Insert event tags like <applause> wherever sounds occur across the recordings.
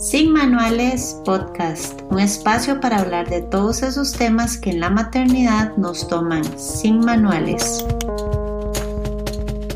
Sin Manuales Podcast, un espacio para hablar de todos esos temas que en la maternidad nos toman sin manuales.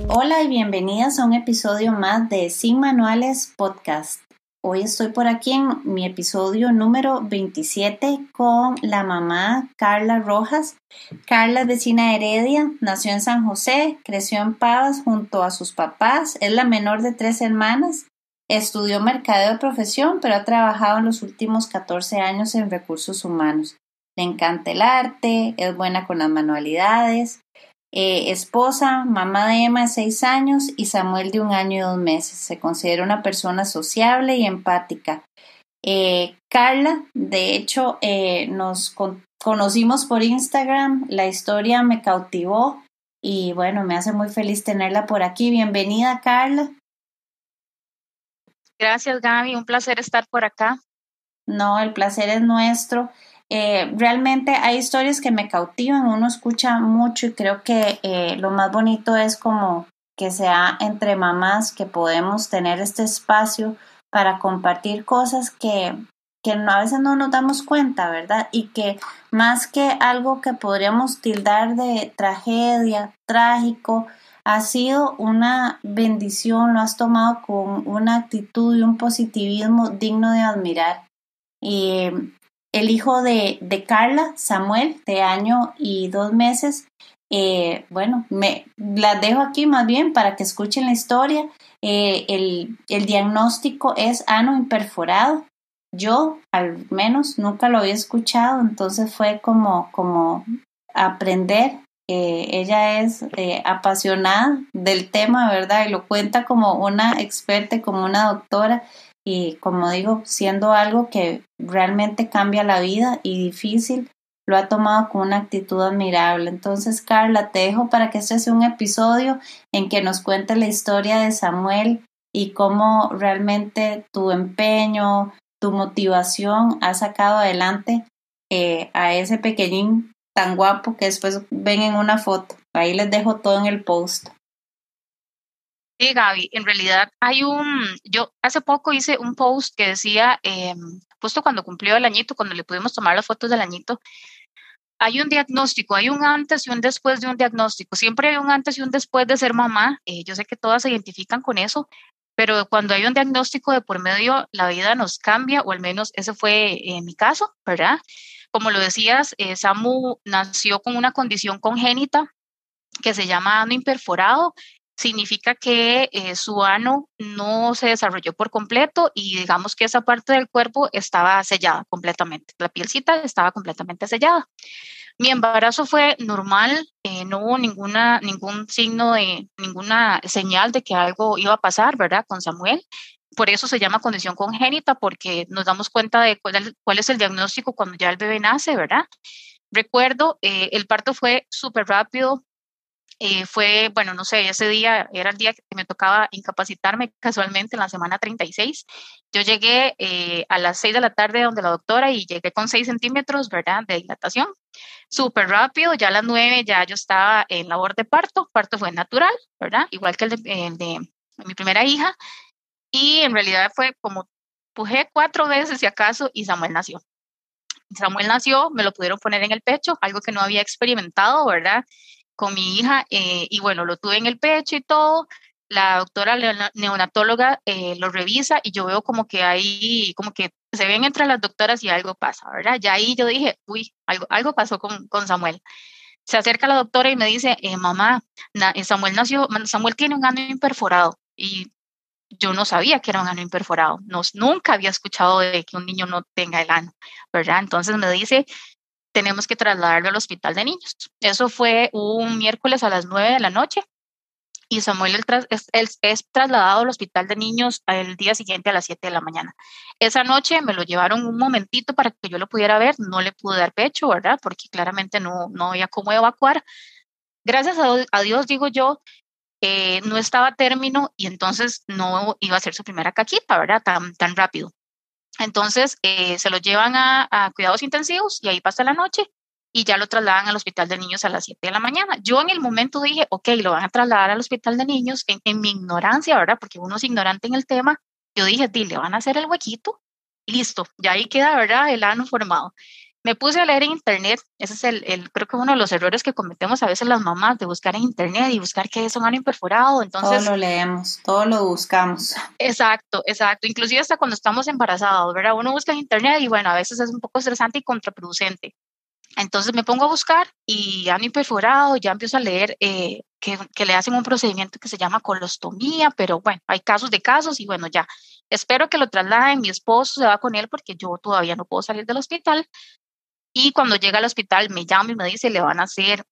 Hola y bienvenidas a un episodio más de Sin Manuales Podcast. Hoy estoy por aquí en mi episodio número 27 con la mamá Carla Rojas. Carla es vecina Heredia, nació en San José, creció en Pavas junto a sus papás, es la menor de tres hermanas Estudió mercadeo de profesión, pero ha trabajado en los últimos 14 años en recursos humanos. Le encanta el arte, es buena con las manualidades. Eh, esposa, mamá de Emma de 6 años y Samuel de un año y dos meses. Se considera una persona sociable y empática. Eh, Carla, de hecho, eh, nos conocimos por Instagram. La historia me cautivó y bueno, me hace muy feliz tenerla por aquí. Bienvenida, Carla. Gracias, Gaby. Un placer estar por acá. No, el placer es nuestro. Eh, realmente hay historias que me cautivan, uno escucha mucho y creo que eh, lo más bonito es como que sea entre mamás que podemos tener este espacio para compartir cosas que, que a veces no nos damos cuenta, ¿verdad? Y que más que algo que podríamos tildar de tragedia, trágico, ha sido una bendición, lo has tomado con una actitud y un positivismo digno de admirar. Y el hijo de, de Carla, Samuel, de año y dos meses, eh, bueno, me las dejo aquí más bien para que escuchen la historia. Eh, el, el, diagnóstico es ano imperforado. Yo, al menos, nunca lo había escuchado, entonces fue como, como aprender ella es eh, apasionada del tema, ¿verdad? Y lo cuenta como una experta, como una doctora y como digo, siendo algo que realmente cambia la vida y difícil, lo ha tomado con una actitud admirable. Entonces, Carla, te dejo para que este sea un episodio en que nos cuente la historia de Samuel y cómo realmente tu empeño, tu motivación ha sacado adelante eh, a ese pequeñín tan guapo que después ven en una foto. Ahí les dejo todo en el post. Sí, Gaby, en realidad hay un, yo hace poco hice un post que decía, eh, justo cuando cumplió el añito, cuando le pudimos tomar las fotos del añito, hay un diagnóstico, hay un antes y un después de un diagnóstico. Siempre hay un antes y un después de ser mamá. Eh, yo sé que todas se identifican con eso, pero cuando hay un diagnóstico de por medio, la vida nos cambia, o al menos ese fue eh, mi caso, ¿verdad? Como lo decías, eh, Samu nació con una condición congénita que se llama ano imperforado. Significa que eh, su ano no se desarrolló por completo y digamos que esa parte del cuerpo estaba sellada completamente. La pielcita estaba completamente sellada. Mi embarazo fue normal, eh, no hubo ninguna, ningún signo de, ninguna señal de que algo iba a pasar, ¿verdad? Con Samuel por eso se llama condición congénita, porque nos damos cuenta de cuál, es el diagnóstico cuando ya el bebé nace, ¿verdad? Recuerdo, eh, el parto fue súper rápido, eh, fue, bueno, no sé, ese día era el día que me tocaba incapacitarme casualmente en la semana 36. Yo llegué eh, a las 6 de la tarde donde la doctora y llegué con 6 centímetros, ¿verdad?, de dilatación. Súper rápido, ya a las 9 ya yo estaba en labor de parto, parto fue natural, ¿verdad? Igual que el de mi primera hija. Y en realidad fue como pujé cuatro veces si acaso y Samuel nació. Samuel nació, me lo pudieron poner en el pecho, algo que no había experimentado, ¿verdad? Con mi hija, eh, y bueno, lo tuve en el pecho y todo. La doctora neonatóloga eh, lo revisa y yo veo como que ahí, como que se ven entre las doctoras y algo pasa, ¿verdad? Ya ahí yo dije, uy, algo, algo pasó con, con Samuel. Se acerca la doctora y me dice, eh, mamá, Samuel nació, Samuel tiene un ano imperforado. Y yo no sabía que era un ano imperforado, nunca había escuchado de que un niño no tenga el ano, ¿verdad? Entonces me dice, tenemos que trasladarlo al hospital de niños. Eso fue un miércoles a las 9 de la noche y Samuel es, trasladado al hospital de niños el día siguiente a las 7 de la mañana. Esa noche me lo llevaron un momentito para que yo lo pudiera ver, no le pude dar pecho, ¿verdad? Porque claramente no, no había cómo evacuar. Gracias a Dios, digo yo, eh, no estaba a término y entonces no iba a ser su primera caquita, ¿verdad? Tan, tan rápido. Entonces eh, se lo llevan a, cuidados intensivos y ahí pasa la noche y ya lo trasladan al hospital de niños a las 7 de la mañana. Yo en el momento dije, ok, lo van a trasladar al hospital de niños en, mi ignorancia, ¿verdad? Porque uno es ignorante en el tema. Yo dije, le van a hacer el huequito listo, ya ahí queda, ¿verdad? El ano formado. Me puse a leer en internet, ese es el, creo que uno de los errores que cometemos a veces las mamás, de buscar en internet y buscar qué es un ano imperforado, entonces... Todo lo leemos, todo lo buscamos. Exacto, exacto, inclusive hasta cuando estamos embarazados, ¿verdad? Uno busca en internet y bueno, a veces es un poco estresante y contraproducente. Entonces me pongo a buscar y ano imperforado, ya empiezo a leer eh, que, que, le hacen un procedimiento que se llama colostomía, pero bueno, hay casos de casos y bueno, ya. Espero que lo trasladen, mi esposo se va con él porque yo todavía no puedo salir del hospital, y cuando llega al hospital me llama y me dice, le van a hacer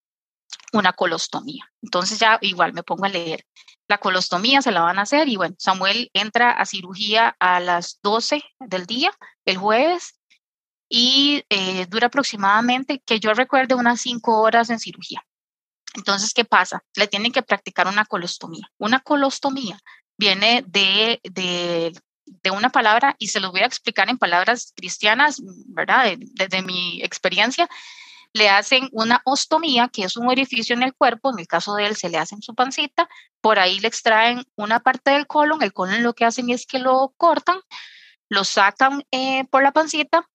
una colostomía. Entonces ya igual me pongo a leer. La colostomía se la van a hacer y bueno, Samuel entra a cirugía a las 12 del día, el jueves, y eh, dura aproximadamente, que yo recuerde, unas 5 horas en cirugía. Entonces, ¿qué pasa? Le tienen que practicar una colostomía. Una colostomía viene de, de de una palabra y se lo voy a explicar en palabras cristianas, ¿verdad? Desde mi experiencia, le hacen una ostomía, que es un orificio en el cuerpo, en el caso de él se le hace en su pancita, por ahí le extraen una parte del colon, el colon lo que hacen es que lo cortan, lo sacan eh, por la pancita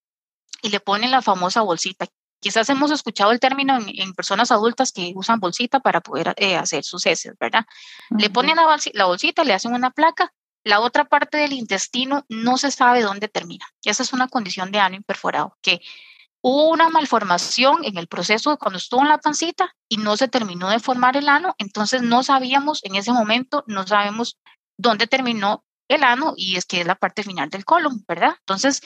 y le ponen la famosa bolsita. Quizás hemos escuchado el término en, personas adultas que usan bolsita para poder eh, hacer sus heces, ¿verdad? Le ponen la bolsita, le hacen una placa la otra parte del intestino no se sabe dónde termina. Esa es una condición de ano imperforado, que hubo una malformación en el proceso de cuando estuvo en la pancita y no se terminó de formar el ano, entonces no sabíamos en ese momento, no sabemos dónde terminó el ano y es que es la parte final del colon, ¿verdad? Entonces,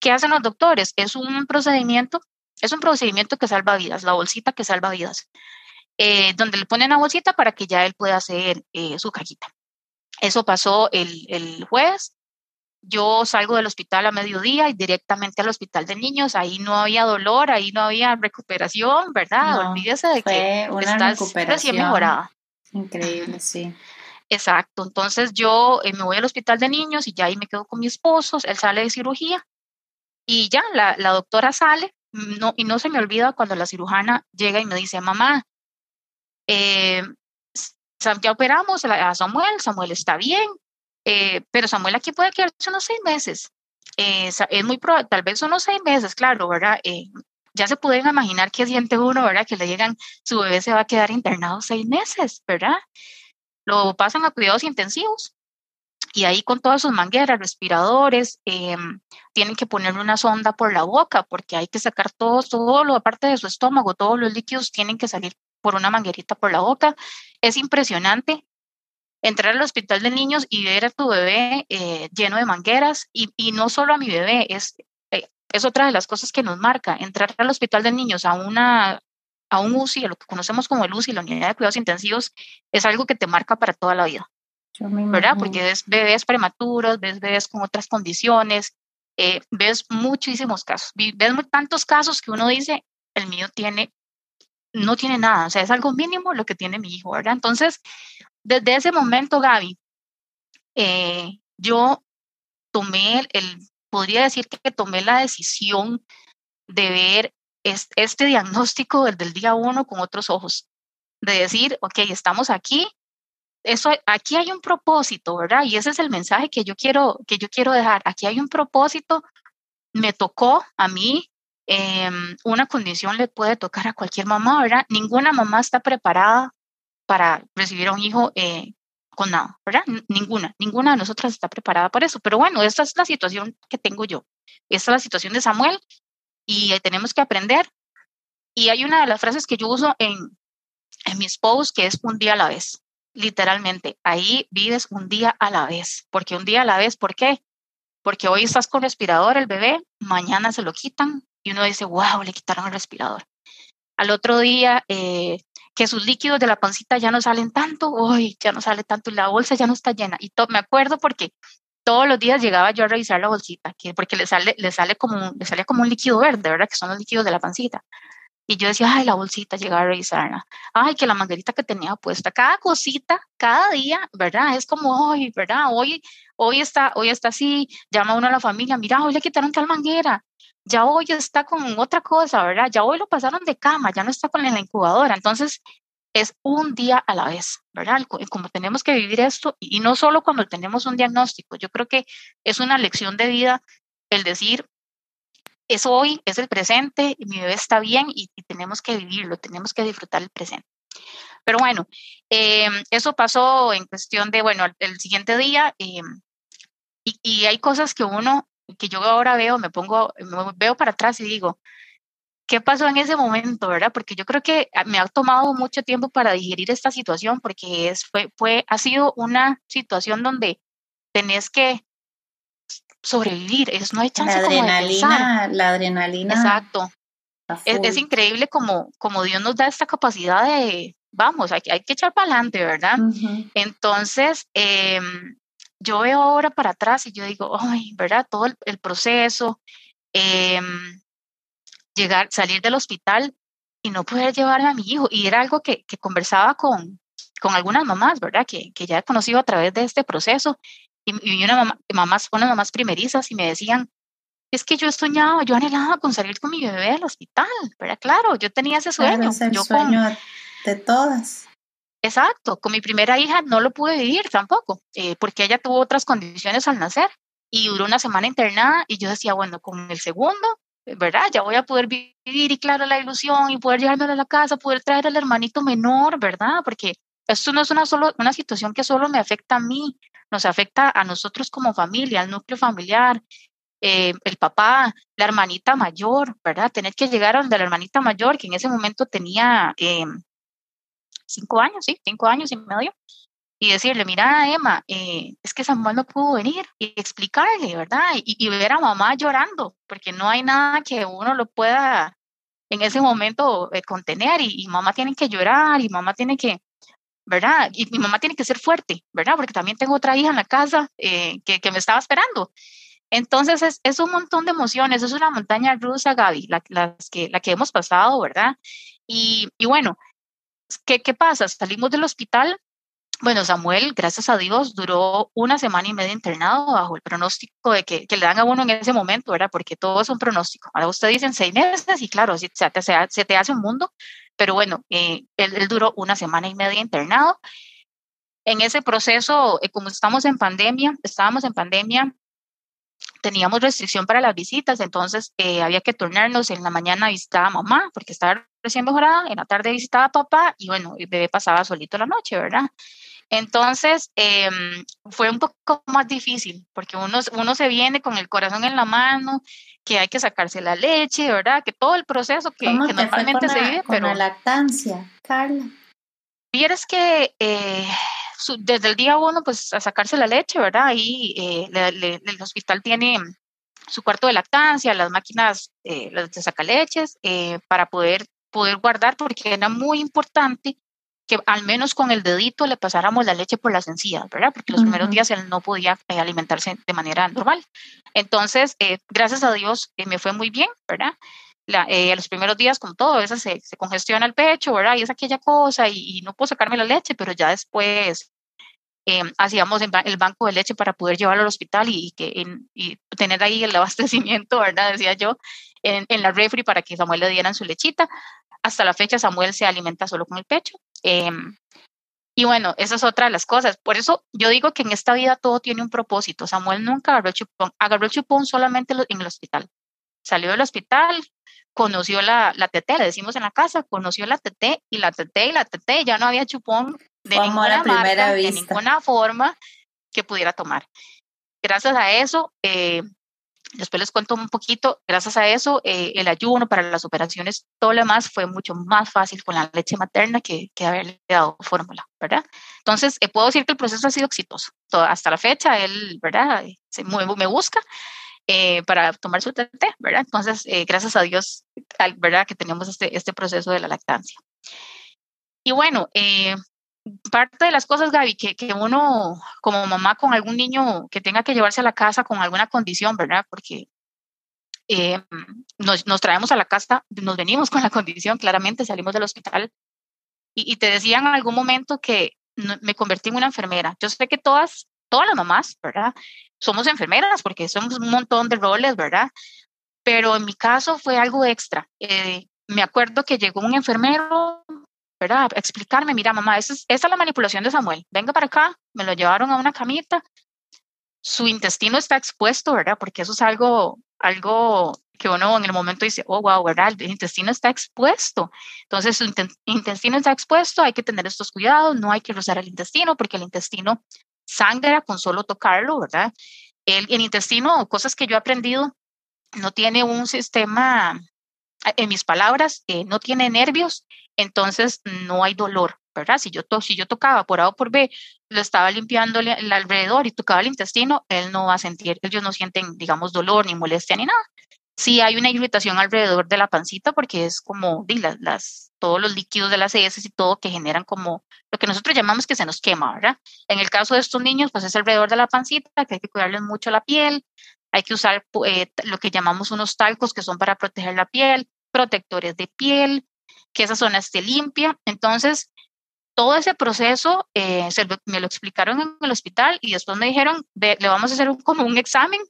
¿qué hacen los doctores? Es un procedimiento, es un procedimiento que salva vidas, la bolsita que salva vidas, eh, donde le ponen la bolsita para que ya él pueda hacer eh, su cajita. Eso pasó el, el jueves. Yo salgo del hospital a mediodía y directamente al hospital de niños. Ahí no había dolor, ahí no había recuperación, ¿verdad? Olvídese de que estás recién mejorada. Increíble, sí. Exacto. Entonces yo eh, me voy al hospital de niños y ya ahí me quedo con mi esposo. Él sale de cirugía y ya la, la doctora sale. No, y no se me olvida cuando la cirujana llega y me dice, mamá, eh, ya operamos a Samuel, Samuel está bien, eh, pero Samuel aquí puede quedarse unos seis meses. Eh, es muy probable, tal vez unos seis meses, claro, ¿verdad? Eh, ya se pueden imaginar qué siente uno, ¿verdad? Que le llegan, su bebé se va a quedar internado seis meses, ¿verdad? Lo pasan a cuidados intensivos y ahí con todas sus mangueras, respiradores, tienen que ponerle una sonda por la boca porque hay que sacar todo, todo lo aparte de su estómago, todos los líquidos tienen que salir por una manguerita por la boca. Es impresionante entrar al hospital de niños y ver a tu bebé eh, lleno de mangueras y, y, no solo a mi bebé, es, eh, es otra de las cosas que nos marca. Entrar al hospital de niños a, una, a un UCI, a lo que conocemos como el UCI, la unidad de cuidados intensivos, es algo que te marca para toda la vida. ¿Verdad? Porque ves bebés prematuros, ves bebés con otras condiciones, eh, ves muchísimos casos, ves tantos casos que uno dice, el mío tiene no tiene nada, o sea, es algo mínimo lo que tiene mi hijo, ¿verdad? Entonces, desde ese momento, Gaby, eh, yo tomé el, podría decir que tomé la decisión de ver este, diagnóstico desde el día uno con otros ojos, de decir, ok, estamos aquí, eso, aquí hay un propósito, ¿verdad? Y ese es el mensaje que yo quiero, que yo quiero dejar. Aquí hay un propósito. Me tocó a mí Em, una condición le puede tocar a cualquier mamá, ¿verdad? Ninguna mamá está preparada para recibir a un hijo eh, con nada, ¿verdad? Ninguna, ninguna de nosotras está preparada para eso. Pero bueno, esta es la situación que tengo yo. Esta es la situación de Samuel y tenemos que aprender. Y hay una de las frases que yo uso en, en mis posts que es un día a la vez. Literalmente, ahí vives un día a la vez. Porque un día a la vez, ¿por qué? Porque hoy estás con respirador el bebé, mañana se lo quitan, y uno dice, wow, le quitaron el respirador. Al otro día, eh, que sus líquidos de la pancita ya no salen tanto, uy, ya no sale tanto, la bolsa ya no está llena. Y me acuerdo porque todos los días llegaba yo a revisar la bolsita, que, porque le sale, le, sale como, le sale como un líquido verde, ¿verdad? Que son los líquidos de la pancita. Y yo decía, ay, la bolsita, llegaba a revisarla. Ay, que la manguerita que tenía puesta. Cada cosita, cada día, ¿verdad? Es como, hoy, ¿verdad? Hoy, hoy, está, hoy está así. Llama uno a la familia, mira, hoy le quitaron tal manguera ya hoy está con otra cosa, ¿verdad? Ya hoy lo pasaron de cama, ya no está con la incubadora. Entonces, es un día a la vez, ¿verdad? Como tenemos que vivir esto, y no solo cuando tenemos un diagnóstico, yo creo que es una lección de vida el decir, es hoy, es el presente, mi bebé está bien y, tenemos que vivirlo, tenemos que disfrutar el presente. Pero bueno, eh, eso pasó en cuestión de, bueno, el, siguiente día eh, y, y, hay cosas que uno, que yo ahora veo, me pongo, me veo para atrás y digo, ¿qué pasó en ese momento, verdad? Porque yo creo que me ha tomado mucho tiempo para digerir esta situación porque es, fue, fue, ha sido una situación donde tenés que sobrevivir, es no hay chance la adrenalina, la adrenalina. Exacto. Es, increíble como, como Dios nos da esta capacidad de, vamos, hay, hay que echar para adelante, ¿verdad? Entonces, em, yo veo ahora para atrás y yo digo, ay, ¿verdad? Todo el, proceso, em, llegar, salir del hospital y no poder llevarme a mi hijo. Y era algo que, que conversaba con, con algunas mamás, ¿verdad? Que, que ya he conocido a través de este proceso y, una mamá, mamás, unas mamás primerizas y me decían, es que yo he soñado, yo anhelaba con salir con mi bebé al hospital, ¿verdad? Claro, yo tenía ese sueño. es el yo sueño de todas. Exacto, con mi primera hija no lo pude vivir tampoco, eh, porque ella tuvo otras condiciones al nacer y duró una semana internada y yo decía, bueno, con el segundo, ¿verdad? Ya voy a poder vivir y claro, la ilusión y poder llevarme a la casa, poder traer al hermanito menor, ¿verdad? Porque esto no es una, solo, una situación que solo me afecta a mí, nos afecta a nosotros como familia, al núcleo familiar, eh, el papá, la hermanita mayor, ¿verdad? Tener que llegar a donde la hermanita mayor, que en ese momento tenía eh, cinco años, sí, cinco años y medio, y decirle, mira, Emma, eh, es que Samuel no pudo venir y explicarle, ¿verdad? Y, ver a mamá llorando, porque no hay nada que uno lo pueda en ese momento contener y, y, mamá tiene que llorar y mamá tiene que, ¿verdad? Y mi mamá tiene que ser fuerte, ¿verdad? Porque también tengo otra hija en la casa eh, que, que, me estaba esperando. Entonces es, es, un montón de emociones, es una montaña rusa, Gaby, la, las que, la que hemos pasado, ¿verdad? Y, y bueno, ¿qué, ¿qué pasa? Salimos del hospital. Bueno, Samuel, gracias a Dios, duró una semana y media internado bajo el pronóstico de que, que le dan a uno en ese momento, ¿verdad? Porque todo es un pronóstico. Ahora usted dicen seis meses y claro, se te, se te hace un mundo, pero bueno, eh, él, duró una semana y media internado. En ese proceso, eh, como estamos en pandemia, estábamos en pandemia, teníamos restricción para las visitas, entonces eh, había que turnarnos. En la mañana visitaba a mamá porque estaba recién mejorada, en la tarde visitaba a papá y bueno, el bebé pasaba solito la noche, ¿verdad? Entonces, em, fue un poco más difícil porque uno, uno se viene con el corazón en la mano, que hay que sacarse la leche, ¿verdad? Que todo el proceso que, normalmente se vive. Con la lactancia, Carla. Vieras que eh, desde el día uno, pues a sacarse la leche, ¿verdad? Ahí eh, el hospital tiene su cuarto de lactancia, las máquinas eh, las de sacaleches, eh, para poder, poder guardar, porque era muy importante que al menos con el dedito le pasáramos la leche por las encías, ¿verdad? Porque los primeros días él no podía eh, alimentarse de manera normal. Entonces, eh, gracias a Dios, eh, me fue muy bien, ¿verdad? La, los primeros días, con todo, eso se, se, congestiona el pecho, ¿verdad? Y es aquella cosa, y, no puedo sacarme la leche, pero ya después hacíamos el banco de leche para poder llevarlo al hospital y, que, y tener ahí el <laughs> abastecimiento, ¿verdad? Decía yo, en, en la refri para que Samuel le dieran su lechita. Hasta la fecha Samuel se alimenta solo con el pecho. Em, y bueno, esa es otra de las cosas. Por eso yo digo que en esta vida todo tiene un propósito. Samuel nunca agarró el chupón, agarró el chupón solamente en el hospital. Salió del hospital, conoció la, la TT, le decimos en la casa, conoció la TT y la TT y la TT, ya no había chupón de ninguna marca, de ninguna forma que pudiera tomar. Gracias a eso, eh, Después les cuento un poquito, gracias a eso, eh, el ayuno para las operaciones, todo lo demás fue mucho más fácil con la leche materna que, que haberle dado fórmula, ¿verdad? Entonces, eh, puedo decir que el proceso ha sido exitoso. hasta la fecha, él, ¿verdad? Se, me, busca eh, para tomar su té, ¿verdad? Entonces, gracias a Dios, ¿verdad? Que tenemos este, este proceso de la lactancia. Y bueno, parte de las cosas, Gaby, que, que, uno como mamá con algún niño que tenga que llevarse a la casa con alguna condición, ¿verdad? Porque eh, nos, nos, traemos a la casa, nos venimos con la condición, claramente salimos del hospital y, y te decían en algún momento que me convertí en una enfermera. Yo sé que todas, todas las mamás, ¿verdad? Somos enfermeras porque somos un montón de roles, ¿verdad? Pero en mi caso fue algo extra. Eh, me acuerdo que llegó un enfermero, ¿verdad? Explicarme, mira, mamá, esa es, esa es la manipulación de Samuel. Venga para acá, me lo llevaron a una camita su intestino está expuesto, ¿verdad? Porque eso es algo, algo que uno en el momento dice, oh, wow, ¿verdad? El intestino está expuesto. Entonces, su intestino está expuesto, hay que tener estos cuidados, no hay que rozar el intestino porque el intestino sangra con solo tocarlo, ¿verdad? El, el intestino, cosas que yo he aprendido, no tiene un sistema, en mis palabras, eh, no tiene nervios, entonces no hay dolor, ¿verdad? Si yo, to si yo tocaba por A o por B, lo estaba limpiando el alrededor y tocaba el intestino, él no va a sentir, ellos no sienten, digamos, dolor ni molestia ni nada. Sí hay una irritación alrededor de la pancita porque es como las, las, todos los líquidos de las heces y todo que generan como lo que nosotros llamamos que se nos quema, ¿verdad? En el caso de estos niños, pues es alrededor de la pancita, que hay que cuidarles mucho la piel, hay que usar eh, lo que llamamos unos talcos que son para proteger la piel, protectores de piel, que esa zona esté limpia. Entonces, todo ese proceso eh, me lo explicaron en el hospital y después me dijeron, le vamos a hacer un, como un examen,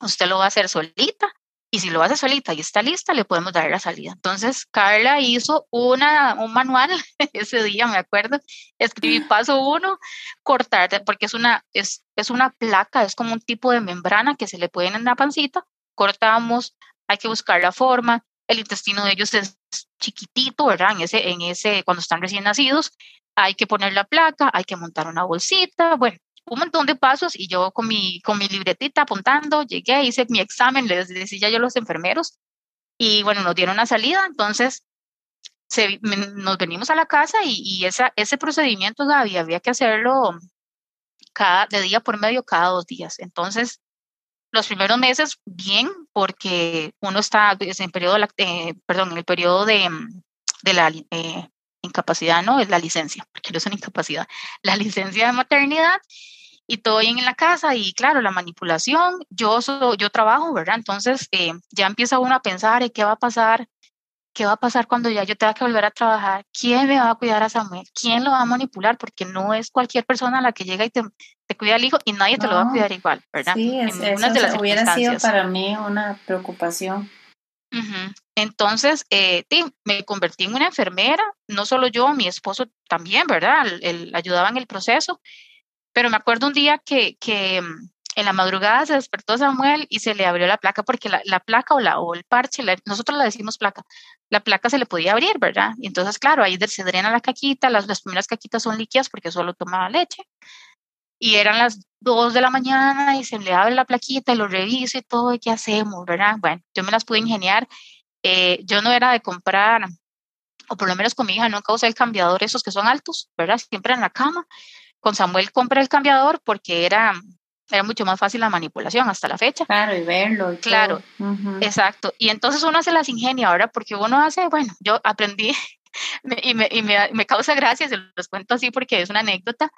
usted lo va a hacer solita y si lo hace solita y está lista, le podemos dar la salida. Entonces, Carla hizo una, un manual <laughs> ese día, me acuerdo, escribí <laughs> paso uno, cortar, porque es una, es, es una placa, es como un tipo de membrana que se le puede en la pancita, cortamos, hay que buscar la forma, el intestino de ellos es chiquitito, ¿verdad? En ese, en ese, cuando están recién nacidos, hay que poner la placa, hay que montar una bolsita, bueno, un montón de pasos y yo con mi, con mi libretita apuntando, llegué, hice mi examen, les decía yo a los enfermeros y bueno, nos dieron la salida, entonces nos venimos a la casa y, ese procedimiento había, había que hacerlo cada, de día por medio cada dos días. Entonces, los primeros meses bien, porque uno está en periodo, eh, perdón, en el periodo de, de la eh, incapacidad, no, es la licencia, porque no es una incapacidad, <laughs> la licencia de maternidad y todo bien en la casa y claro, la manipulación, yo, yo trabajo, ¿verdad? Entonces eh, ya empieza uno a pensar, ¿qué va a pasar? ¿Qué va a pasar cuando ya yo tenga que volver a trabajar? ¿Quién me va a cuidar a Samuel? ¿Quién lo va a manipular? Porque no es cualquier persona la que llega y te, te cuida al hijo y nadie te lo va a cuidar igual, ¿verdad? Sí, eso hubiera sido para mí una preocupación. Entonces, eh, me convertí en una enfermera, no solo yo, mi esposo también, ¿verdad? Él, ayudaba en el proceso, pero me acuerdo un día que, que mm, en la madrugada se despertó Samuel y se le abrió la placa porque la, la placa o, la, o el parche, nosotros la decimos placa, la placa se le podía abrir, ¿verdad? Y entonces, claro, ahí se drena la caquita, las, las primeras caquitas son líquidas porque solo tomaba leche. Y eran las dos de la mañana y se le abre la plaquita y lo reviso y todo, ¿qué hacemos, verdad? Bueno, yo me las pude ingeniar. Eh, yo no era de comprar, o por lo menos con mi hija nunca usé el cambiador, esos que son altos, ¿verdad? Siempre en la cama. Con Samuel compré el cambiador porque era, era mucho más fácil la manipulación hasta la fecha. Claro, y verlo. claro, exacto. Y entonces uno se las ingenia ahora porque uno hace, bueno, yo aprendí <laughs> y, me, y me, me, causa gracia, se los cuento así porque es una anécdota.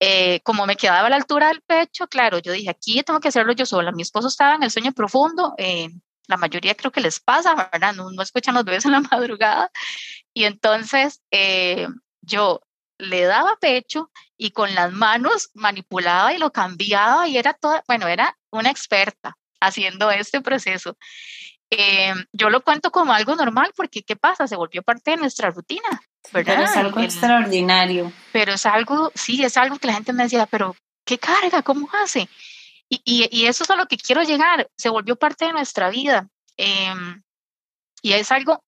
Eh, como me quedaba a la altura del pecho, claro, yo dije, aquí tengo que hacerlo yo sola. Mi esposo estaba en el sueño profundo, eh, la mayoría creo que les pasa, ¿verdad? No, no escuchan los bebés en la <laughs> madrugada. Y entonces eh, yo le daba pecho y con las manos manipulaba y lo cambiaba y era toda, bueno, era una experta haciendo este proceso. yo lo cuento como algo normal porque ¿qué pasa? Se volvió parte de nuestra rutina. Pero es algo extraordinario. Pero es algo, sí, es algo que la gente me decía, pero ¿qué carga? ¿Cómo hace? Y, y, y eso es a lo que quiero llegar. Se volvió parte de nuestra vida. Em, y es algo,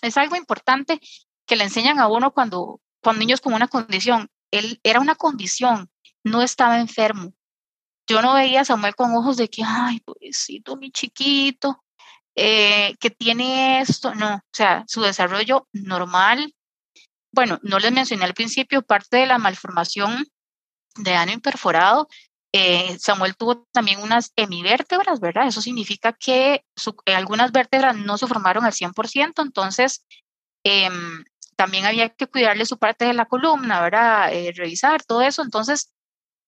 es algo importante que le enseñan a uno cuando, cuando niños con una condición. Él era una condición, no estaba enfermo. Yo no veía a Samuel con ojos de que, ay, pobrecito, mi chiquito, eh, que tiene esto. No, o sea, su desarrollo normal, bueno, no les mencioné al principio, parte de la malformación de ano imperforado, eh, Samuel tuvo también unas hemivértebras, ¿verdad? Eso significa que eh, algunas vértebras no se formaron al 100%, entonces em, también había que cuidarle su parte de la columna, ¿verdad? Eh, revisar todo eso, entonces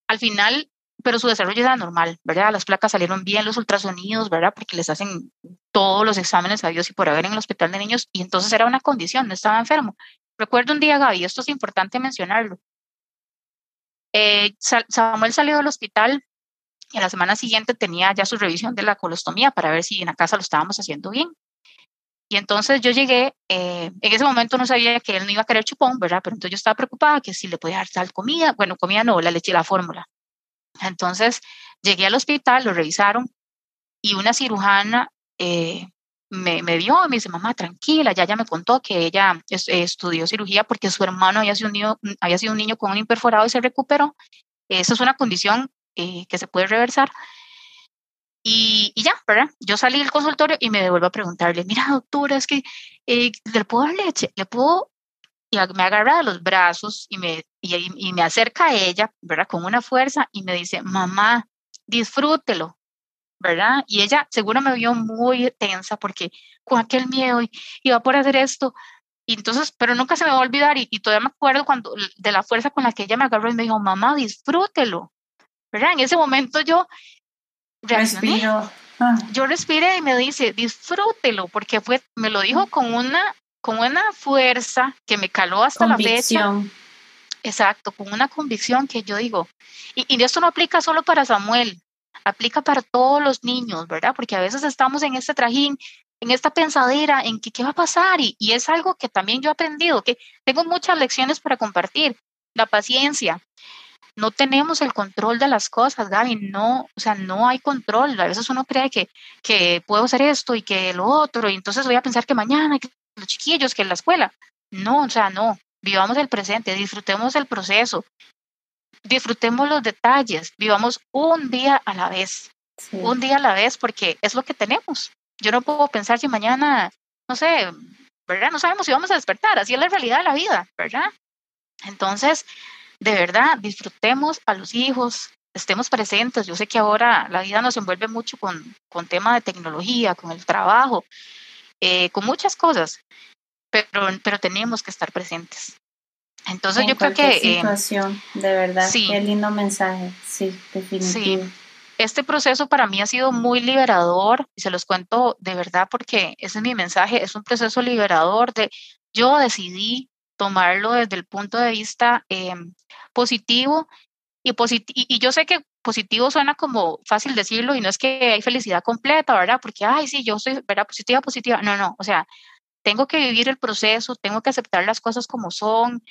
al final, pero su desarrollo era normal, ¿verdad? Las placas salieron bien, los ultrasonidos, ¿verdad? Porque les hacen todos los exámenes a Dios y por haber en el hospital de niños, y entonces era una condición, no estaba enfermo. Recuerdo un día, Gaby, esto es importante mencionarlo. Eh, Samuel salió del hospital y a la semana siguiente tenía ya su revisión de la colostomía para ver si en la casa lo estábamos haciendo bien. Y entonces yo llegué, eh, en ese momento no sabía que él no iba a querer chupón, ¿verdad? Pero entonces yo estaba preocupada que si le podía dar tal comida, bueno, comida no, la leche, la fórmula. Entonces llegué al hospital, lo revisaron y una cirujana eh, me, me, vio me dice, mamá, tranquila, ya ya me contó que ella estudió cirugía porque su hermano había sido, un niño, había sido un niño con un imperforado y se recuperó. Esa es una condición eh, que se puede reversar. Y, y, ya, ¿verdad? Yo salí del consultorio y me devuelvo a preguntarle, mira, doctora, es que eh, le puedo dar leche, le puedo... Y me agarra de los brazos y me, y, y me acerca a ella, ¿verdad? Con una fuerza y me dice, mamá, disfrútelo, ¿verdad? Y ella seguro me vio muy tensa porque con aquel miedo y iba por hacer esto. Y entonces, pero nunca se me va a olvidar y, y, todavía me acuerdo cuando de la fuerza con la que ella me agarró y me dijo, mamá, disfrútelo, ¿verdad? En ese momento yo Respiro. Ah. Yo respiré y me dice, disfrútelo, porque fue, me lo dijo con una, con una fuerza que me caló hasta convicción. la fecha. Exacto, con una convicción que yo digo, y, y esto no aplica solo para Samuel, aplica para todos los niños, ¿verdad? Porque a veces estamos en este trajín, en esta pensadera, en que qué va a pasar, y, y es algo que también yo he aprendido, que tengo muchas lecciones para compartir, la paciencia, no tenemos el control de las cosas, Gaby, no, o sea, no hay control. A veces uno cree que, que puedo hacer esto y que lo otro, y entonces voy a pensar que mañana, que los chiquillos, que en la escuela. No, o sea, no. Vivamos el presente, disfrutemos el proceso, disfrutemos los detalles, vivamos un día a la vez, un día a la vez, porque es lo que tenemos. Yo no puedo pensar si mañana, no sé, ¿verdad? No sabemos si vamos a despertar, así es la realidad de la vida, ¿verdad? Entonces, de verdad, disfrutemos a los hijos, estemos presentes. Yo sé que ahora la vida nos envuelve mucho con, con tema de tecnología, con el trabajo, eh, con muchas cosas, pero, pero tenemos que estar presentes. Entonces yo creo que... Eh, situación, de verdad, sí, qué lindo mensaje, sí, definitivamente. Sí. Este proceso para mí ha sido muy liberador y se los cuento de verdad porque ese es mi mensaje, es un proceso liberador de yo decidí tomarlo desde el punto de vista eh, positivo y, posit y, yo sé que positivo suena como fácil decirlo y no es que hay felicidad completa, ¿verdad? Porque, ay, sí, yo soy, ¿verdad? Positiva, positiva. No, no, o sea, tengo que vivir el proceso, tengo que aceptar las cosas como son,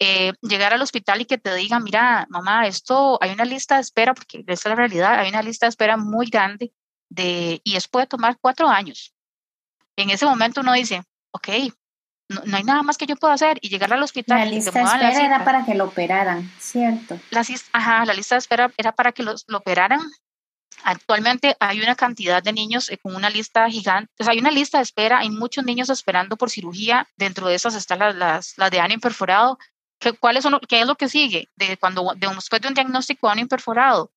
eh, llegar al hospital y que te digan, mira, mamá, esto, hay una lista de espera, porque esa es la realidad, hay una lista de espera muy grande de, y eso puede tomar cuatro años. En ese momento uno dice, ok, no, hay nada más que yo pueda hacer y llegar al hospital. La lista de espera era para que lo operaran, ¿cierto? La, ajá, la lista de espera era para que los, lo operaran. Actualmente hay una cantidad de niños eh, con una lista gigante, o sea, hay una lista de espera, hay muchos niños esperando por cirugía, dentro de esas están las, las, las de ano imperforado. ¿Qué, ¿Cuáles son, ¿Qué es lo que sigue? De cuando, de, después de un diagnóstico de ano imperforado,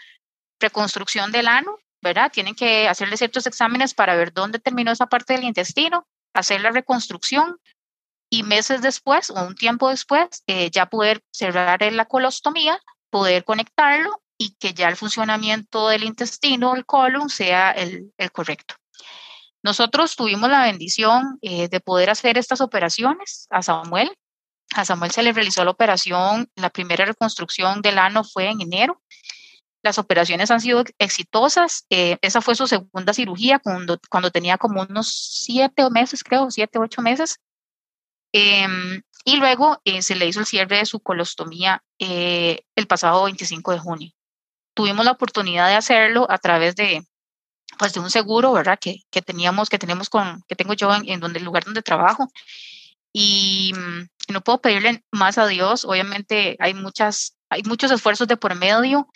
reconstrucción del ano, ¿verdad? Tienen que hacerle ciertos exámenes para ver dónde terminó esa parte del intestino, hacer la reconstrucción, y meses después o un tiempo después eh, ya poder cerrar la colostomía, poder conectarlo y que ya el funcionamiento del intestino, el colon, sea el, el correcto. Nosotros tuvimos la bendición eh, de poder hacer estas operaciones a Samuel. A Samuel se le realizó la operación, la primera reconstrucción del ano fue en enero. Las operaciones han sido exitosas. Eh, esa fue su segunda cirugía cuando, cuando tenía como unos siete meses, creo, siete, ocho meses. Em, y luego eh, se le hizo el cierre de su colostomía eh, el pasado 25 de junio. Tuvimos la oportunidad de hacerlo a través de, pues, de un seguro, ¿verdad? Que, que teníamos, que tenemos con, que tengo yo en, en donde, el lugar donde trabajo. Y mm, no puedo pedirle más a Dios. Obviamente hay muchas, hay muchos esfuerzos de por medio.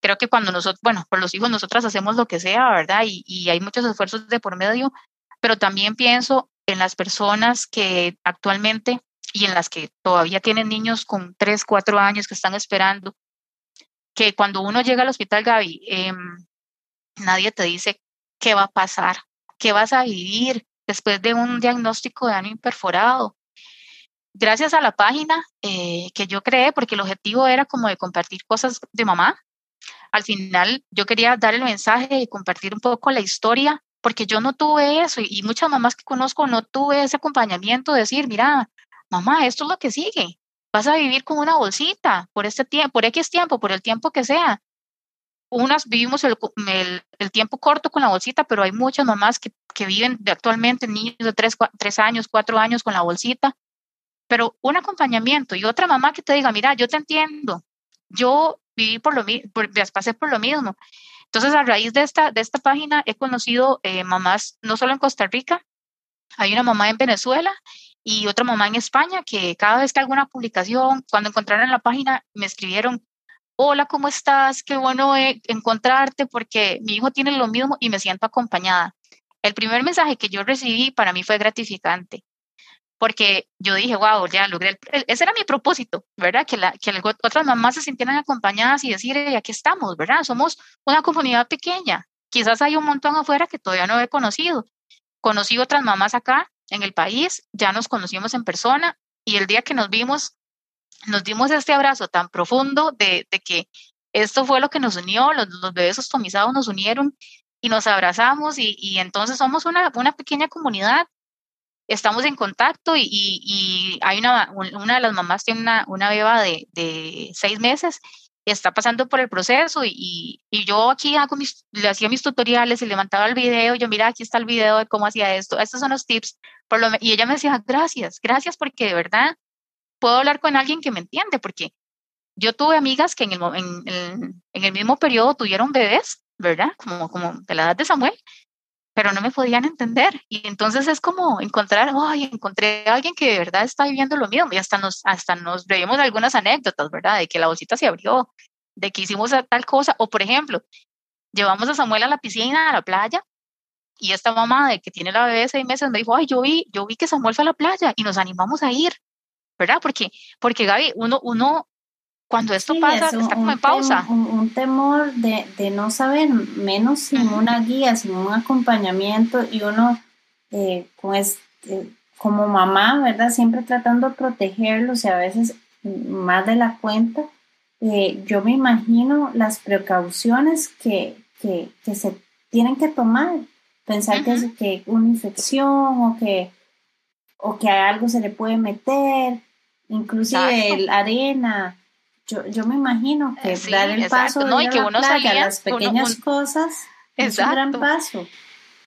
Creo que cuando nosotros, bueno, por los hijos nosotras hacemos lo que sea, ¿verdad? Y, y hay muchos esfuerzos de por medio, pero también pienso en las personas que actualmente y en las que todavía tienen niños con 3, 4 años que están esperando, que cuando uno llega al hospital, Gaby, eh, nadie te dice qué va a pasar, qué vas a vivir después de un diagnóstico de ano imperforado. Gracias a la página eh, que yo creé, porque el objetivo era como de compartir cosas de mamá, al final yo quería dar el mensaje y compartir un poco la historia porque yo no tuve eso y muchas mamás que conozco no tuve ese acompañamiento de decir, mira, mamá, esto es lo que sigue, vas a vivir con una bolsita por este tiempo, por X tiempo, por el tiempo que sea. Unas vivimos el, el, tiempo corto con la bolsita, pero hay muchas mamás que, que viven de actualmente, niños de 3, tres años, 4 años con la bolsita, pero un acompañamiento y otra mamá que te diga, mira, yo te entiendo, yo viví por lo mismo, pasé por lo mismo. Entonces, a raíz de esta, de esta página, he conocido eh, mamás, no solo en Costa Rica, hay una mamá en Venezuela y otra mamá en España que cada vez que alguna publicación, cuando encontraron la página, me escribieron, hola, ¿cómo estás? Qué bueno eh, encontrarte porque mi hijo tiene lo mismo y me siento acompañada. El primer mensaje que yo recibí para mí fue gratificante porque yo dije, wow, ya logré, ese era mi propósito, ¿verdad? Que, la, que otras mamás se sintieran acompañadas y decir, aquí estamos, ¿verdad? Somos una comunidad pequeña. Quizás hay un montón afuera que todavía no he conocido. Conocí otras mamás acá en el país, ya nos conocimos en persona y el día que nos vimos, nos dimos este abrazo tan profundo de, de que esto fue lo que nos unió, los, los bebés ostomizados nos unieron y nos abrazamos y, y entonces somos una, una pequeña comunidad estamos en contacto y, hay una, una de las mamás tiene una, una beba de, de seis meses, está pasando por el proceso y, y yo aquí hago mis, le hacía mis tutoriales y levantaba el video, yo mira, aquí está el video de cómo hacía esto, estos son los tips, y ella me decía, gracias, gracias porque de verdad puedo hablar con alguien que me entiende, porque yo tuve amigas que en el, en el mismo periodo tuvieron bebés, ¿verdad? Como, como de la edad de Samuel, pero no me podían entender. Y entonces es como encontrar, ay, encontré a alguien que de verdad está viviendo lo mismo. Y hasta nos, hasta nos reímos de algunas anécdotas, ¿verdad? De que la bolsita se abrió, de que hicimos tal cosa. O por ejemplo, llevamos a Samuel a la piscina, a la playa, y esta mamá de que tiene la bebé de seis meses me dijo, ay, yo vi, yo vi que Samuel fue a la playa y nos animamos a ir, ¿verdad? Porque, porque Gaby, uno, uno cuando esto pasa, está como en pausa. un, temor de, de, no saber, menos sin una guía, sin un acompañamiento y uno, eh, pues, como mamá, ¿verdad? Siempre tratando de protegerlos y a veces más de la cuenta. Eh, yo me imagino las precauciones que, que, que, se tienen que tomar. Pensar que, es, que una infección o que, o que a algo se le puede meter, inclusive la arena yo, yo me imagino que eh, dar el paso de y que uno salía, las pequeñas cosas es un gran paso.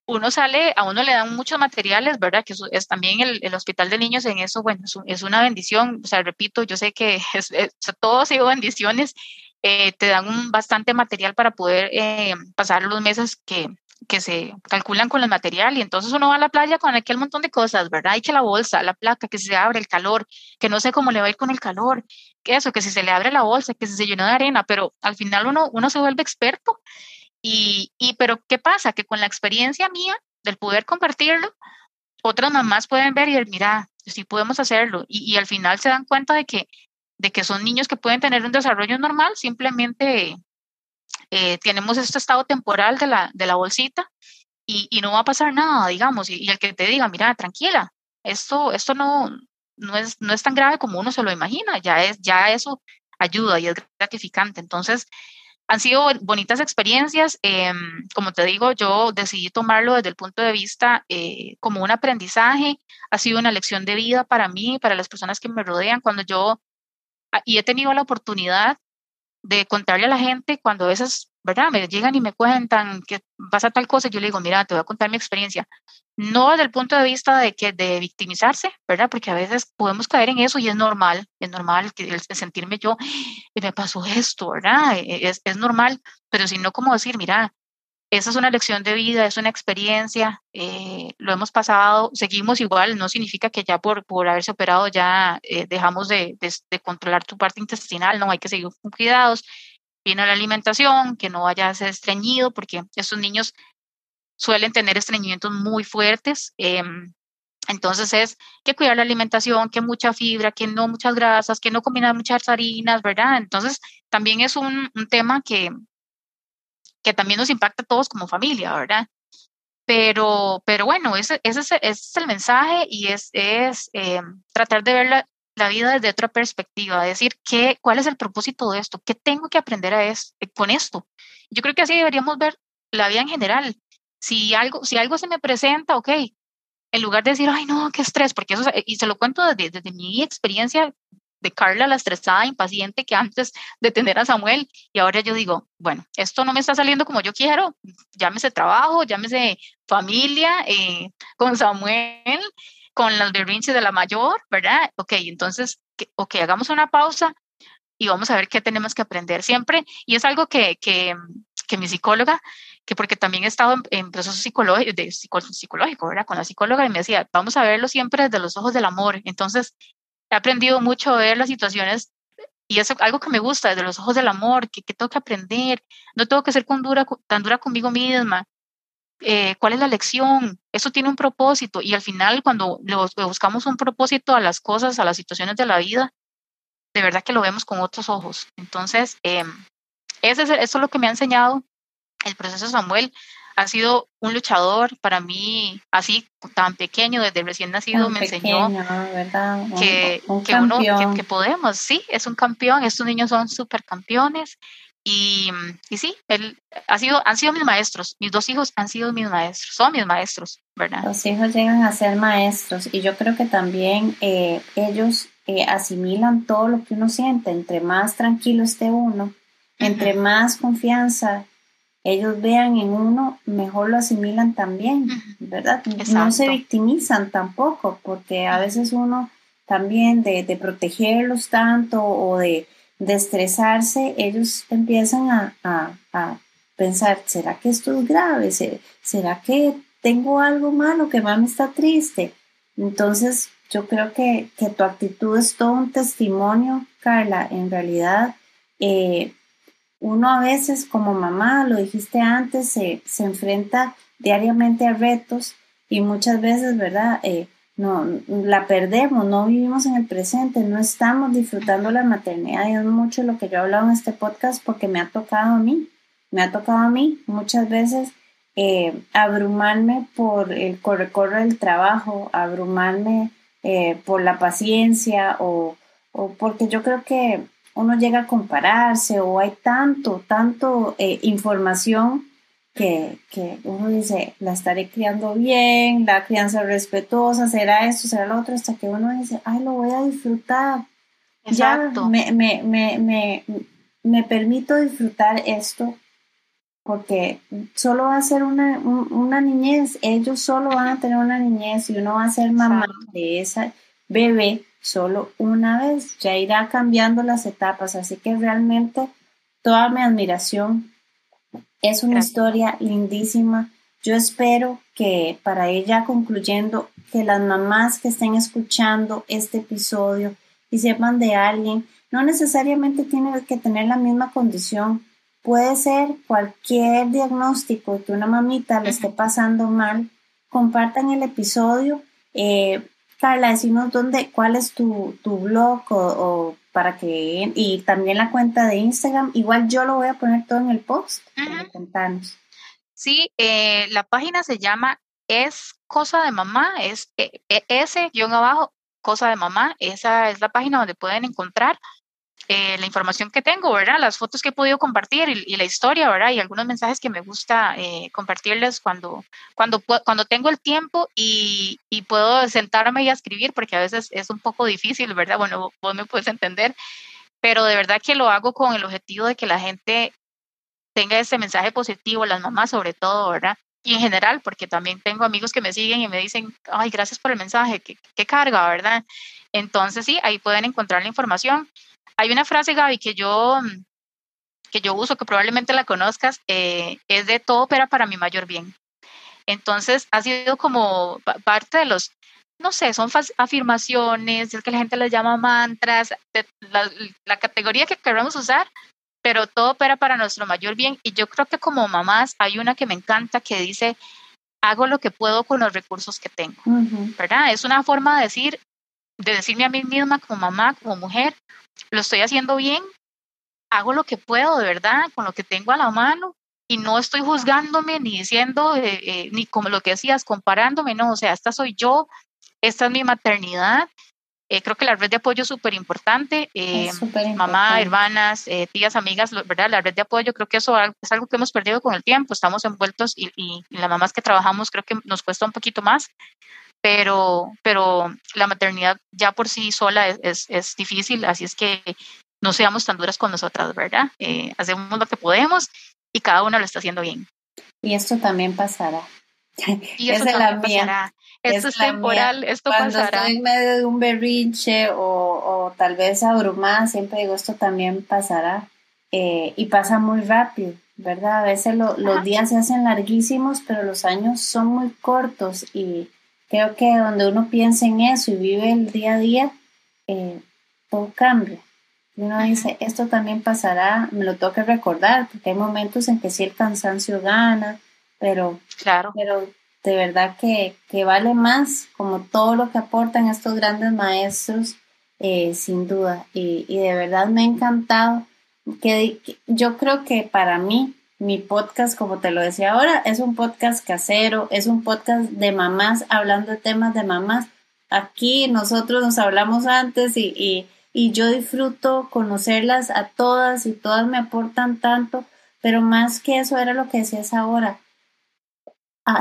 Uno sale, a uno le dan muchos materiales, ¿verdad? Que es, también el, el, hospital de niños en eso, bueno, es, una bendición. O sea, repito, yo sé que <laughs> es, todo ha sido bendiciones. Eh, te dan un bastante material para poder eh, pasar los meses que, que se calculan con el material y entonces uno va a la playa con aquel montón de cosas, ¿verdad? Hay que la bolsa, la placa, que se abre el calor, que no sé cómo le va a ir con el calor, que eso, que si se le abre la bolsa, que si se llenó de arena, pero al final uno, uno se vuelve experto y, y, pero ¿qué pasa? Que con la experiencia mía del poder compartirlo, otras mamás pueden ver y decir, mira, sí podemos hacerlo y, y al final se dan cuenta de que de que son niños que pueden tener un desarrollo normal, simplemente eh, tenemos este estado temporal de la, de la bolsita y, y, no va a pasar nada, digamos, y, el que te diga, mira, tranquila, esto, esto no, no, es, no es tan grave como uno se lo imagina, ya, es, ya eso ayuda y es gratificante. Entonces, han sido bonitas experiencias. Eh, como te digo, yo decidí tomarlo desde el punto de vista eh, como un aprendizaje. Ha sido una lección de vida para mí, para las personas que me rodean. Cuando yo, ah, y he tenido la oportunidad de contarle a la gente cuando veces, ¿verdad? Me llegan y me cuentan que pasa tal cosa, yo le digo, mira, te voy a contar mi experiencia. No desde el punto de vista de que de victimizarse, ¿verdad? Porque a veces podemos caer en eso y es normal, es normal que el, sentirme yo, y me pasó esto, ¿verdad? E, es, es normal, pero si no como decir, mira, esa es una lección de vida, es una experiencia, eh, lo hemos pasado, seguimos igual, no significa que ya por, por haberse operado ya eh, dejamos de, de, controlar tu parte intestinal, no, hay que seguir con cuidados, viene la alimentación, que no vaya a ser estreñido, porque estos niños suelen tener estreñimientos muy fuertes, em, entonces es que cuidar la alimentación, que mucha fibra, que no muchas grasas, que no combinar muchas harinas, ¿verdad? Entonces también es un, un tema que, que también nos impacta a todos como familia, ¿verdad? Pero, pero bueno, ese, es, el mensaje y es, eh, tratar de ver la, vida desde otra perspectiva, decir qué, cuál es el propósito de esto, qué tengo que aprender a es, con esto. Yo creo que así deberíamos ver la vida en general. Si algo, si algo se me presenta, ok, en lugar de decir, ay, no, qué estrés, porque eso, y se lo cuento desde mi experiencia de Carla, la estresada, impaciente que antes de tener a Samuel. Y ahora yo digo, bueno, esto no me está saliendo como yo quiero. Llámese trabajo, llámese familia, eh, con Samuel, con los berrinches de la mayor, ¿verdad? Ok, entonces, ok, hagamos una pausa. y vamos a ver qué tenemos que aprender siempre. Y es algo que, que, que mi psicóloga, que porque también he estado en, proceso psicológico, de psicológico, ¿verdad? Con la psicóloga y me decía, vamos a verlo siempre desde los ojos del amor. Entonces, he aprendido mucho a ver las situaciones y es algo que me gusta, desde los ojos del amor, que, que tengo que aprender, no tengo que ser con dura, tan dura conmigo misma. Eh, ¿Cuál es la lección? Eso tiene un propósito y al final cuando buscamos un propósito a las cosas, a las situaciones de la vida, de verdad que lo vemos con otros ojos. Entonces, eh, eso es lo que me ha enseñado el proceso Samuel. Ha sido un luchador para mí, así tan pequeño, desde recién nacido, me enseñó que, que, uno, que, podemos, sí, es un campeón, estos niños son supercampeones y, y sí, él ha sido, han sido mis maestros, mis dos hijos han sido mis maestros, son mis maestros, ¿verdad? Los hijos llegan a ser maestros y yo creo que también eh, ellos eh, asimilan todo lo que uno siente, entre más tranquilo esté uno, entre más confianza ellos vean en uno, mejor lo asimilan también, ¿verdad? No se victimizan tampoco, porque a veces uno también de, de protegerlos tanto o de, de estresarse, ellos empiezan a, a, pensar, ¿será que esto es grave? ¿Será que tengo algo malo, que mami está triste? Entonces, yo creo que, que tu actitud es todo un testimonio, Carla, en realidad. Eh, uno a veces como mamá, lo dijiste antes, se, se enfrenta diariamente a retos y muchas veces, ¿verdad? Eh, no, la perdemos, no vivimos en el presente, no estamos disfrutando la maternidad y es mucho lo que yo he hablado en este podcast porque me ha tocado a mí, me ha tocado a mí muchas veces eh, abrumarme por el corre-corre del trabajo, abrumarme eh, por la paciencia o, o porque yo creo que uno llega a compararse o hay tanto, tanto eh, información que, que, uno dice, la estaré criando bien, la crianza respetuosa, será esto, será lo otro, hasta que uno dice, ay, lo voy a disfrutar. Exacto. Ya me, me, me, me, permito disfrutar esto porque solo va a ser una, una niñez, ellos solo van a tener una niñez y uno va a ser mamá de esa bebé solo una vez, ya irá cambiando las etapas, así que realmente toda mi admiración. Es una historia lindísima. Yo espero que para ella concluyendo, que las mamás que estén escuchando este episodio y sepan de alguien, no necesariamente tiene que tener la misma condición. Puede ser cualquier diagnóstico que una mamita le esté pasando mal. Compartan el episodio. Eh, Carla, decimos dónde, cuál es tu, blog o, para que, y también la cuenta de Instagram. Igual yo lo voy a poner todo en el post. Contanos. Sí, eh, la página se llama Es Cosa de Mamá, es eh, eh, S-abajo, Cosa de Mamá. Esa es la página donde pueden encontrar eh, la información que tengo, ¿verdad? Las fotos que he podido compartir y, la historia, ¿verdad? Y algunos mensajes que me gusta eh, compartirles cuando, cuando, cuando tengo el tiempo y, y, puedo sentarme y escribir, porque a veces es un poco difícil, ¿verdad? Bueno, vos me puedes entender, pero de verdad que lo hago con el objetivo de que la gente tenga ese mensaje positivo, las mamás sobre todo, ¿verdad? Y en general, porque también tengo amigos que me siguen y me dicen, ay, gracias por el mensaje, qué, qué carga, ¿verdad? Entonces, sí, ahí pueden encontrar la información. Hay una frase, Gaby, que yo, que yo uso, que probablemente la conozcas, eh, es de todo opera para mi mayor bien. Entonces, ha sido como parte de los, no sé, son afirmaciones, es que la gente les llama mantras, la, la categoría que queremos usar, pero todo opera para nuestro mayor bien. Y yo creo que como mamás hay una que me encanta que dice, hago lo que puedo con los recursos que tengo, ¿verdad? Es una forma de decir, de decirme a mí misma como mamá, como mujer, lo estoy haciendo bien, hago lo que puedo de verdad con lo que tengo a la mano y no estoy juzgándome ni diciendo, eh, eh, ni como lo que decías, comparándome, no, o sea, esta soy yo, esta es mi maternidad. Eh, creo que la red de apoyo es súper importante. mamá, hermanas, tías, amigas, ¿verdad? La red de apoyo, creo que eso es algo que hemos perdido con el tiempo. Estamos envueltos y, y las mamás que trabajamos creo que nos cuesta un poquito más pero, pero la maternidad ya por sí sola es, es, difícil, así es que no seamos tan duras con nosotras, ¿verdad? Eh, hacemos lo que podemos y cada uno lo está haciendo bien. Y esto también pasará, Y <laughs> eso también pasará. Esto es, temporal, esto Cuando pasará. estoy en medio de un berrinche o, o tal vez abrumada, siempre digo, esto también pasará. Eh, y pasa muy rápido, ¿verdad? A veces los días se hacen larguísimos, pero los años son muy cortos y creo que donde uno piensa en eso y vive el día a día, eh, todo cambia. Y uno dice, esto también pasará, me lo tengo que recordar, porque hay momentos en que sí el cansancio gana, pero, claro. pero de verdad que, vale más como todo lo que aportan estos grandes maestros, eh, sin duda. Y, de verdad me ha encantado. Que, yo creo que para mí, mi podcast, como te lo decía ahora, es un podcast casero, es un podcast de mamás hablando de temas de mamás. Aquí nosotros nos hablamos antes y, y, y yo disfruto conocerlas a todas y todas me aportan tanto, pero más que eso era lo que decías ahora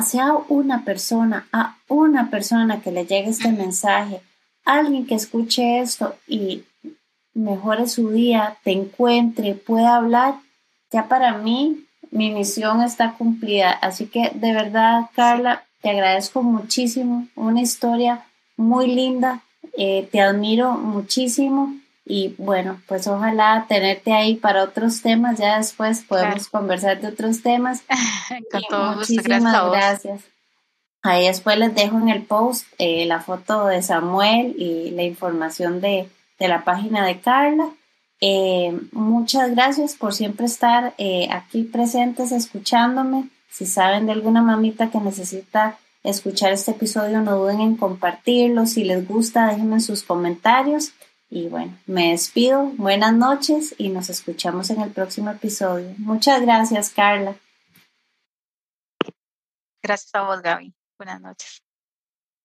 sea una persona, a una persona que le llegue este mensaje, alguien que escuche esto y mejore su día, te encuentre, pueda hablar, ya para mí mi misión está cumplida. Así que de verdad, Carla, te agradezco muchísimo, una historia muy linda, eh, te admiro muchísimo y bueno, pues ojalá tenerte ahí para otros temas. Ya después podemos conversar de otros temas. <laughs> Con todo Muchísimas gracias. Ahí después les dejo en el post eh, la foto de Samuel y la información de, la página de Carla. Eh, muchas gracias por siempre estar eh, aquí presentes escuchándome. Si saben de alguna mamita que necesita escuchar este episodio, no duden en compartirlo. Si les gusta, déjenme sus comentarios. Y bueno, me despido, buenas noches y nos escuchamos en el próximo episodio. Muchas gracias, Carla. Gracias a vos, Gaby. Buenas noches.